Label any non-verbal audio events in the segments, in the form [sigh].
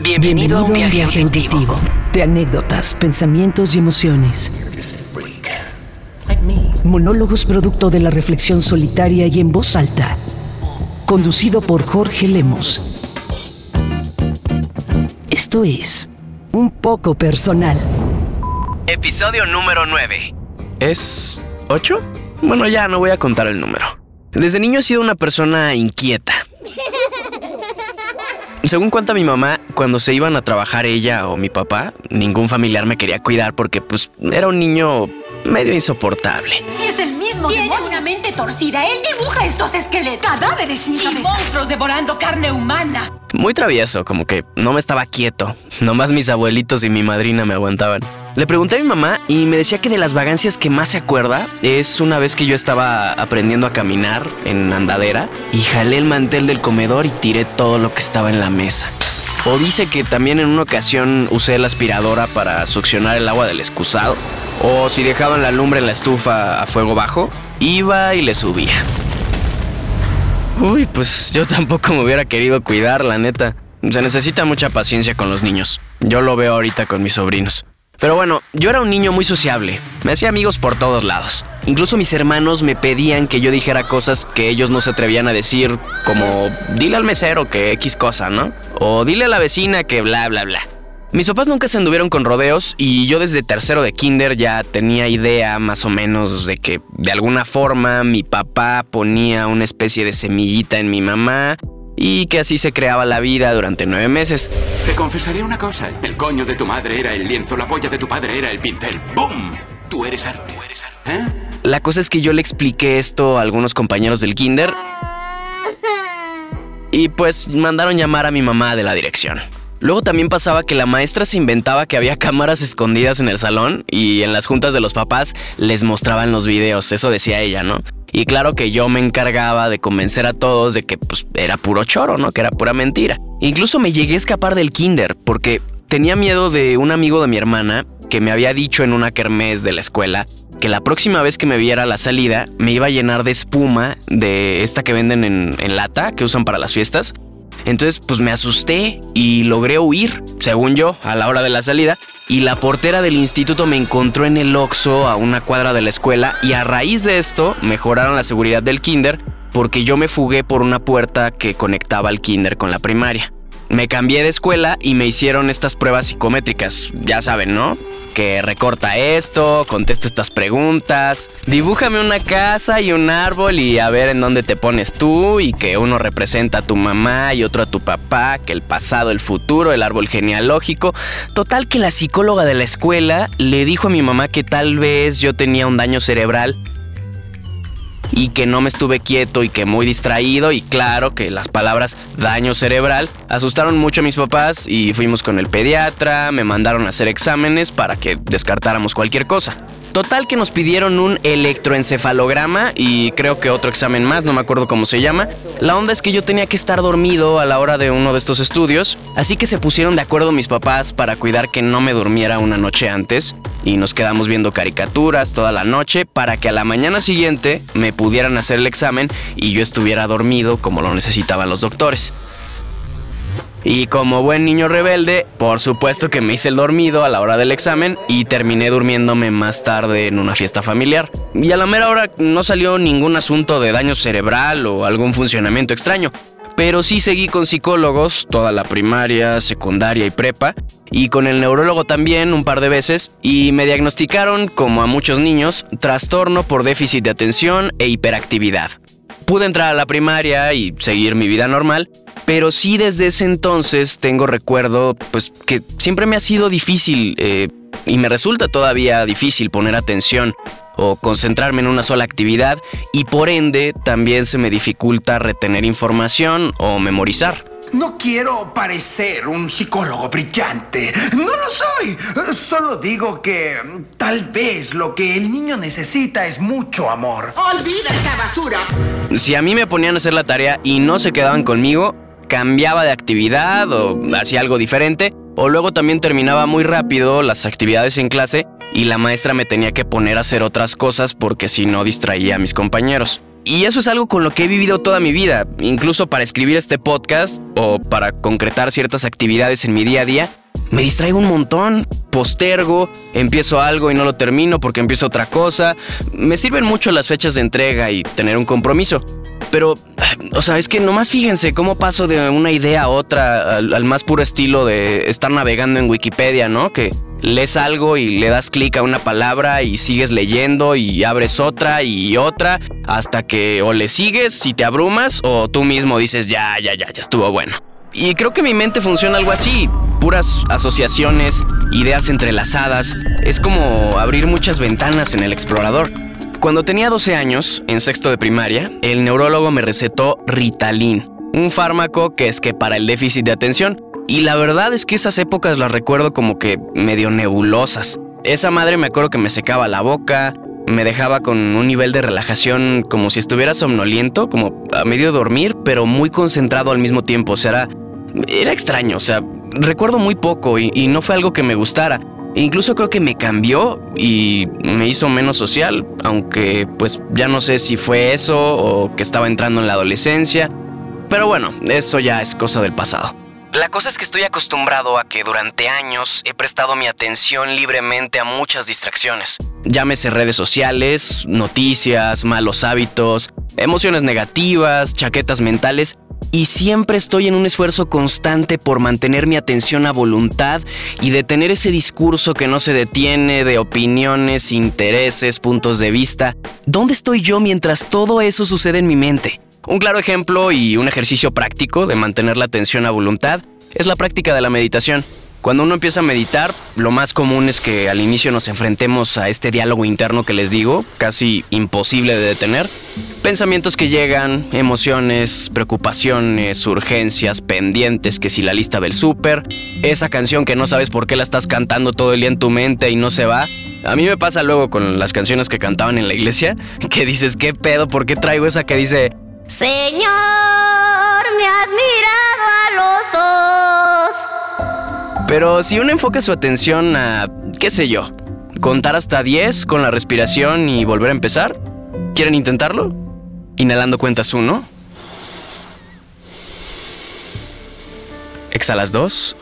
Bienvenido, a un viaje, auditivo. De anécdotas, pensamientos y emociones. Monólogos producto de la reflexión solitaria y en voz alta. Conducido por Jorge Lemos. Esto es un poco personal. Episodio número 9. ¿Es 8? Bueno, ya no voy a contar el número. Desde niño he sido una persona inquieta. Según cuenta mi mamá, cuando se iban a trabajar ella o mi papá, ningún familiar me quería cuidar porque pues era un niño medio insoportable. Si es el mismo Tiene demonio. una mente torcida. Él dibuja estos esqueletos. Cadáveres sin Y cabeza. monstruos devorando carne humana. Muy travieso, como que no me estaba quieto. Nomás mis abuelitos y mi madrina me aguantaban. Le pregunté a mi mamá y me decía que de las vagancias que más se acuerda es una vez que yo estaba aprendiendo a caminar en andadera y jalé el mantel del comedor y tiré todo lo que estaba en la mesa. O dice que también en una ocasión usé la aspiradora para succionar el agua del excusado. O si dejaban la lumbre en la estufa a fuego bajo, iba y le subía. Uy, pues yo tampoco me hubiera querido cuidar, la neta. Se necesita mucha paciencia con los niños. Yo lo veo ahorita con mis sobrinos. Pero bueno, yo era un niño muy sociable. Me hacía amigos por todos lados. Incluso mis hermanos me pedían que yo dijera cosas que ellos no se atrevían a decir, como dile al mesero que X cosa, ¿no? O dile a la vecina que bla, bla, bla. Mis papás nunca se anduvieron con rodeos y yo desde tercero de kinder ya tenía idea más o menos de que de alguna forma mi papá ponía una especie de semillita en mi mamá y que así se creaba la vida durante nueve meses. Te confesaré una cosa. El coño de tu madre era el lienzo, la polla de tu padre era el pincel. ¡Bum! Tú eres arte. Tú eres arte. ¿Eh? La cosa es que yo le expliqué esto a algunos compañeros del kinder y pues mandaron llamar a mi mamá de la dirección. Luego también pasaba que la maestra se inventaba que había cámaras escondidas en el salón y en las juntas de los papás les mostraban los videos, eso decía ella, ¿no? Y claro que yo me encargaba de convencer a todos de que pues era puro choro, ¿no? Que era pura mentira. Incluso me llegué a escapar del kinder porque tenía miedo de un amigo de mi hermana que me había dicho en una kermés de la escuela que la próxima vez que me viera a la salida me iba a llenar de espuma de esta que venden en, en lata que usan para las fiestas. Entonces, pues me asusté y logré huir, según yo, a la hora de la salida. Y la portera del instituto me encontró en el Oxxo a una cuadra de la escuela y a raíz de esto mejoraron la seguridad del kinder porque yo me fugué por una puerta que conectaba al kinder con la primaria. Me cambié de escuela y me hicieron estas pruebas psicométricas, ya saben, ¿no? Que recorta esto, contesta estas preguntas, dibújame una casa y un árbol y a ver en dónde te pones tú y que uno representa a tu mamá y otro a tu papá, que el pasado, el futuro, el árbol genealógico. Total que la psicóloga de la escuela le dijo a mi mamá que tal vez yo tenía un daño cerebral y que no me estuve quieto y que muy distraído y claro que las palabras daño cerebral asustaron mucho a mis papás y fuimos con el pediatra, me mandaron a hacer exámenes para que descartáramos cualquier cosa. Total que nos pidieron un electroencefalograma y creo que otro examen más, no me acuerdo cómo se llama. La onda es que yo tenía que estar dormido a la hora de uno de estos estudios, así que se pusieron de acuerdo mis papás para cuidar que no me durmiera una noche antes y nos quedamos viendo caricaturas toda la noche para que a la mañana siguiente me pudieran hacer el examen y yo estuviera dormido como lo necesitaban los doctores. Y como buen niño rebelde, por supuesto que me hice el dormido a la hora del examen y terminé durmiéndome más tarde en una fiesta familiar. Y a la mera hora no salió ningún asunto de daño cerebral o algún funcionamiento extraño. Pero sí seguí con psicólogos toda la primaria, secundaria y prepa, y con el neurólogo también un par de veces, y me diagnosticaron, como a muchos niños, trastorno por déficit de atención e hiperactividad. Pude entrar a la primaria y seguir mi vida normal, pero sí desde ese entonces tengo recuerdo, pues que siempre me ha sido difícil eh, y me resulta todavía difícil poner atención o concentrarme en una sola actividad y por ende también se me dificulta retener información o memorizar. No quiero parecer un psicólogo brillante. No lo soy. Solo digo que tal vez lo que el niño necesita es mucho amor. Olvida esa basura. Si a mí me ponían a hacer la tarea y no se quedaban conmigo, cambiaba de actividad o hacía algo diferente, o luego también terminaba muy rápido las actividades en clase y la maestra me tenía que poner a hacer otras cosas porque si no distraía a mis compañeros. Y eso es algo con lo que he vivido toda mi vida, incluso para escribir este podcast o para concretar ciertas actividades en mi día a día. Me distraigo un montón, postergo, empiezo algo y no lo termino porque empiezo otra cosa. Me sirven mucho las fechas de entrega y tener un compromiso. Pero, o sea, es que nomás fíjense cómo paso de una idea a otra al, al más puro estilo de estar navegando en Wikipedia, ¿no? Que lees algo y le das clic a una palabra y sigues leyendo y abres otra y otra hasta que o le sigues si te abrumas o tú mismo dices ya, ya, ya, ya estuvo bueno. Y creo que mi mente funciona algo así, puras asociaciones, ideas entrelazadas, es como abrir muchas ventanas en el explorador. Cuando tenía 12 años, en sexto de primaria, el neurólogo me recetó Ritalin, un fármaco que es que para el déficit de atención, y la verdad es que esas épocas las recuerdo como que medio nebulosas. Esa madre me acuerdo que me secaba la boca, me dejaba con un nivel de relajación como si estuviera somnoliento, como a medio dormir, pero muy concentrado al mismo tiempo. O sea, era, era extraño. O sea, recuerdo muy poco y, y no fue algo que me gustara. Incluso creo que me cambió y me hizo menos social, aunque pues ya no sé si fue eso o que estaba entrando en la adolescencia. Pero bueno, eso ya es cosa del pasado. La cosa es que estoy acostumbrado a que durante años he prestado mi atención libremente a muchas distracciones. Llámese redes sociales, noticias, malos hábitos, emociones negativas, chaquetas mentales, y siempre estoy en un esfuerzo constante por mantener mi atención a voluntad y detener ese discurso que no se detiene de opiniones, intereses, puntos de vista. ¿Dónde estoy yo mientras todo eso sucede en mi mente? Un claro ejemplo y un ejercicio práctico de mantener la atención a voluntad es la práctica de la meditación. Cuando uno empieza a meditar, lo más común es que al inicio nos enfrentemos a este diálogo interno que les digo, casi imposible de detener. Pensamientos que llegan, emociones, preocupaciones, urgencias, pendientes, que si la lista del súper, esa canción que no sabes por qué la estás cantando todo el día en tu mente y no se va. A mí me pasa luego con las canciones que cantaban en la iglesia, [laughs] que dices, ¿qué pedo? ¿Por qué traigo esa que dice, Señor, me has mirado Pero si uno enfoca su atención a, qué sé yo, contar hasta 10 con la respiración y volver a empezar, ¿quieren intentarlo? Inhalando cuentas 1. Exhalas 2.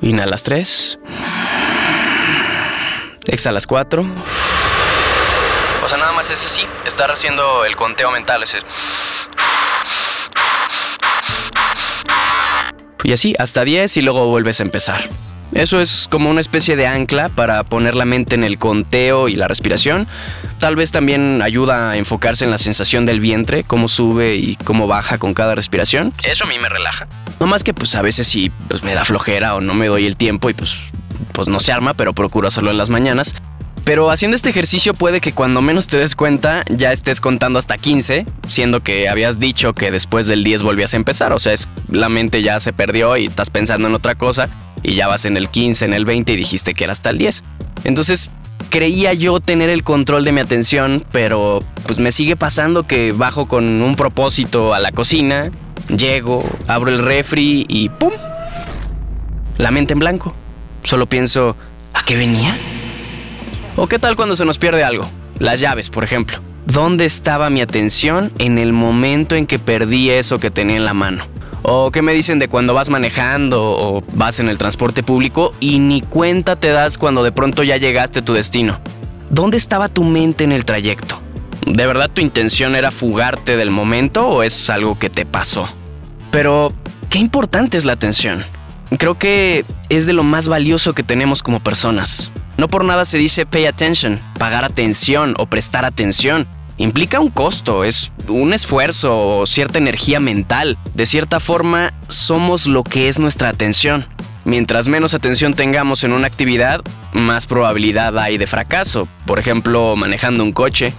Inhalas 3. Exhalas 4. O sea, nada más es así, estar haciendo el conteo mental, ese. Y así, hasta 10 y luego vuelves a empezar. Eso es como una especie de ancla para poner la mente en el conteo y la respiración. Tal vez también ayuda a enfocarse en la sensación del vientre, cómo sube y cómo baja con cada respiración. Eso a mí me relaja. No más que pues a veces sí pues, me da flojera o no me doy el tiempo y pues, pues no se arma, pero procuro hacerlo en las mañanas. Pero haciendo este ejercicio puede que cuando menos te des cuenta ya estés contando hasta 15, siendo que habías dicho que después del 10 volvías a empezar. O sea, es, la mente ya se perdió y estás pensando en otra cosa y ya vas en el 15, en el 20 y dijiste que era hasta el 10. Entonces creía yo tener el control de mi atención, pero pues me sigue pasando que bajo con un propósito a la cocina, llego, abro el refri y ¡pum! La mente en blanco. Solo pienso, ¿a qué venía? ¿O qué tal cuando se nos pierde algo? Las llaves, por ejemplo. ¿Dónde estaba mi atención en el momento en que perdí eso que tenía en la mano? ¿O qué me dicen de cuando vas manejando o vas en el transporte público y ni cuenta te das cuando de pronto ya llegaste a tu destino? ¿Dónde estaba tu mente en el trayecto? ¿De verdad tu intención era fugarte del momento o es algo que te pasó? Pero, qué importante es la atención. Creo que es de lo más valioso que tenemos como personas. No por nada se dice pay attention, pagar atención o prestar atención. Implica un costo, es un esfuerzo o cierta energía mental. De cierta forma, somos lo que es nuestra atención. Mientras menos atención tengamos en una actividad, más probabilidad hay de fracaso. Por ejemplo, manejando un coche.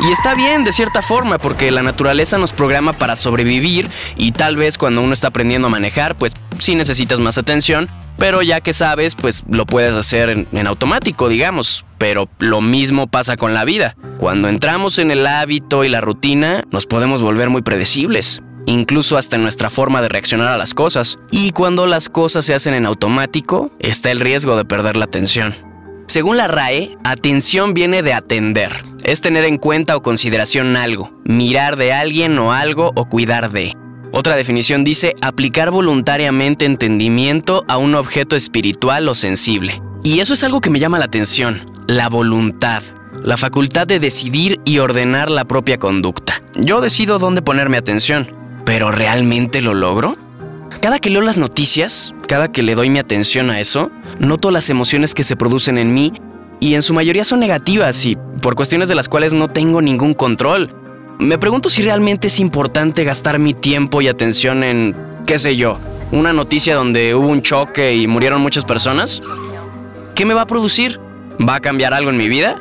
Y está bien de cierta forma porque la naturaleza nos programa para sobrevivir y tal vez cuando uno está aprendiendo a manejar, pues sí necesitas más atención, pero ya que sabes, pues lo puedes hacer en, en, automático, digamos. Pero lo mismo pasa con la vida. Cuando entramos en el hábito y la rutina, nos podemos volver muy predecibles. Incluso hasta en nuestra forma de reaccionar a las cosas. Y cuando las cosas se hacen en automático, está el riesgo de perder la atención. Según la RAE, atención viene de atender. Es tener en cuenta o consideración algo, mirar de alguien o algo o cuidar de. Otra definición dice aplicar voluntariamente entendimiento a un objeto espiritual o sensible. Y eso es algo que me llama la atención, la voluntad, la facultad de decidir y ordenar la propia conducta. Yo decido dónde ponerme atención, pero ¿realmente lo logro? Cada que leo las noticias, cada que le doy mi atención a eso, noto las emociones que se producen en mí y en su mayoría son negativas y por cuestiones de las cuales no tengo ningún control. Me pregunto si realmente es importante gastar mi tiempo y atención en, qué sé yo, una noticia donde hubo un choque y murieron muchas personas. ¿Qué me va a producir? ¿Va a cambiar algo en mi vida?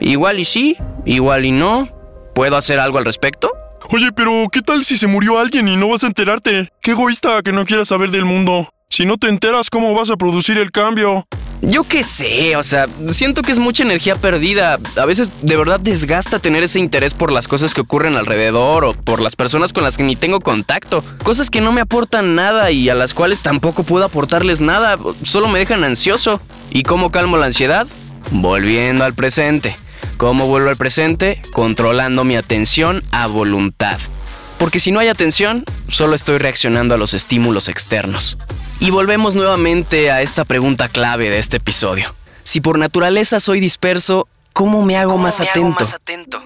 Igual y sí, igual y no. ¿Puedo hacer algo al respecto? Oye, pero ¿qué tal si se murió alguien y no vas a enterarte? Qué egoísta que no quieras saber del mundo. Si no te enteras, ¿cómo vas a producir el cambio? Yo qué sé, o sea, siento que es mucha energía perdida. A veces de verdad desgasta tener ese interés por las cosas que ocurren alrededor o por las personas con las que ni tengo contacto. Cosas que no me aportan nada y a las cuales tampoco puedo aportarles nada, solo me dejan ansioso. ¿Y cómo calmo la ansiedad? Volviendo al presente. ¿Cómo vuelvo al presente? Controlando mi atención a voluntad. Porque si no hay atención, solo estoy reaccionando a los estímulos externos. Y volvemos nuevamente a esta pregunta clave de este episodio. Si por naturaleza soy disperso, ¿cómo me hago, más, atento?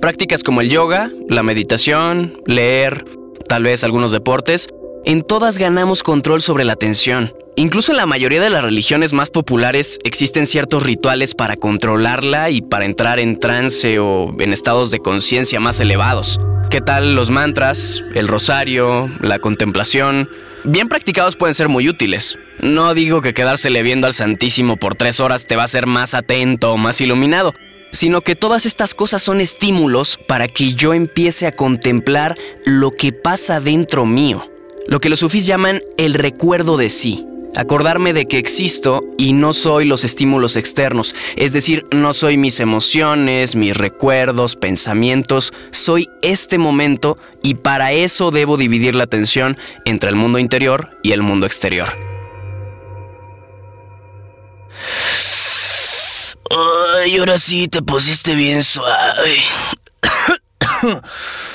Prácticas como el yoga, la meditación, leer, tal vez algunos deportes, en todas ganamos control sobre la atención. Incluso en la mayoría de las religiones más populares existen ciertos rituales para controlarla y para entrar en trance o en estados de conciencia más elevados. ¿Qué tal los mantras, el rosario, la contemplación? Bien practicados pueden ser muy útiles. No digo que quedársele viendo al Santísimo por tres horas te va a hacer más atento o más iluminado, sino que todas estas cosas son estímulos para que yo empiece a contemplar lo que pasa dentro mío, lo que los sufís llaman el recuerdo de sí. Acordarme de que existo y no soy los estímulos externos, es decir, no soy mis emociones, mis recuerdos, pensamientos, soy este momento y para eso debo dividir la atención entre el mundo interior y el mundo exterior. Ay, ahora sí te pusiste bien suave. [coughs]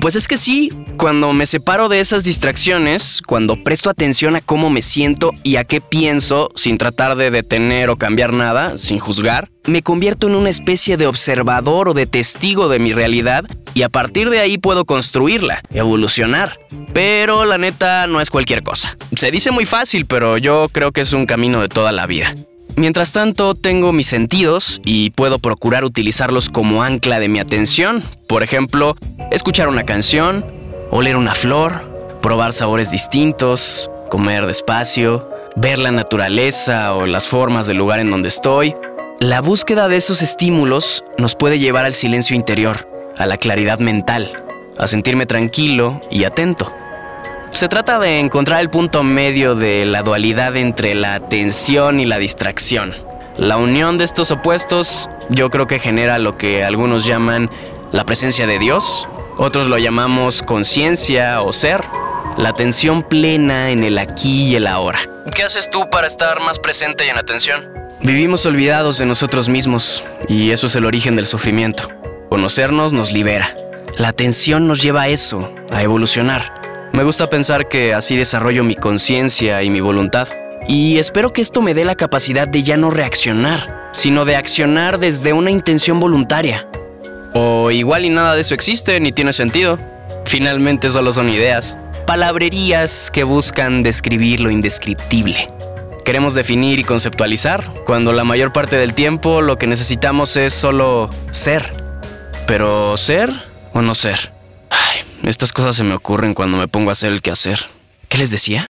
Pues es que sí, cuando me separo de esas distracciones, cuando presto atención a cómo me siento y a qué pienso, sin tratar de detener o cambiar nada, sin juzgar, me convierto en una especie de observador o de testigo de mi realidad y a partir de ahí puedo construirla, evolucionar. Pero la neta no es cualquier cosa. Se dice muy fácil, pero yo creo que es un camino de toda la vida. Mientras tanto, tengo mis sentidos y puedo procurar utilizarlos como ancla de mi atención. Por ejemplo, escuchar una canción, oler una flor, probar sabores distintos, comer despacio, ver la naturaleza o las formas del lugar en donde estoy. La búsqueda de esos estímulos nos puede llevar al silencio interior, a la claridad mental, a sentirme tranquilo y atento. Se trata de encontrar el punto medio de la dualidad entre la atención y la distracción. La unión de estos opuestos yo creo que genera lo que algunos llaman la presencia de Dios, otros lo llamamos conciencia o ser, la atención plena en el aquí y el ahora. ¿Qué haces tú para estar más presente y en atención? Vivimos olvidados de nosotros mismos y eso es el origen del sufrimiento. Conocernos nos libera. La atención nos lleva a eso, a evolucionar. Me gusta pensar que así desarrollo mi conciencia y mi voluntad. Y espero que esto me dé la capacidad de ya no reaccionar, sino de accionar desde una intención voluntaria. O igual y nada de eso existe ni tiene sentido. Finalmente solo son ideas, palabrerías que buscan describir lo indescriptible. Queremos definir y conceptualizar, cuando la mayor parte del tiempo lo que necesitamos es solo ser. Pero ser o no ser. Estas cosas se me ocurren cuando me pongo a hacer el quehacer. ¿Qué les decía?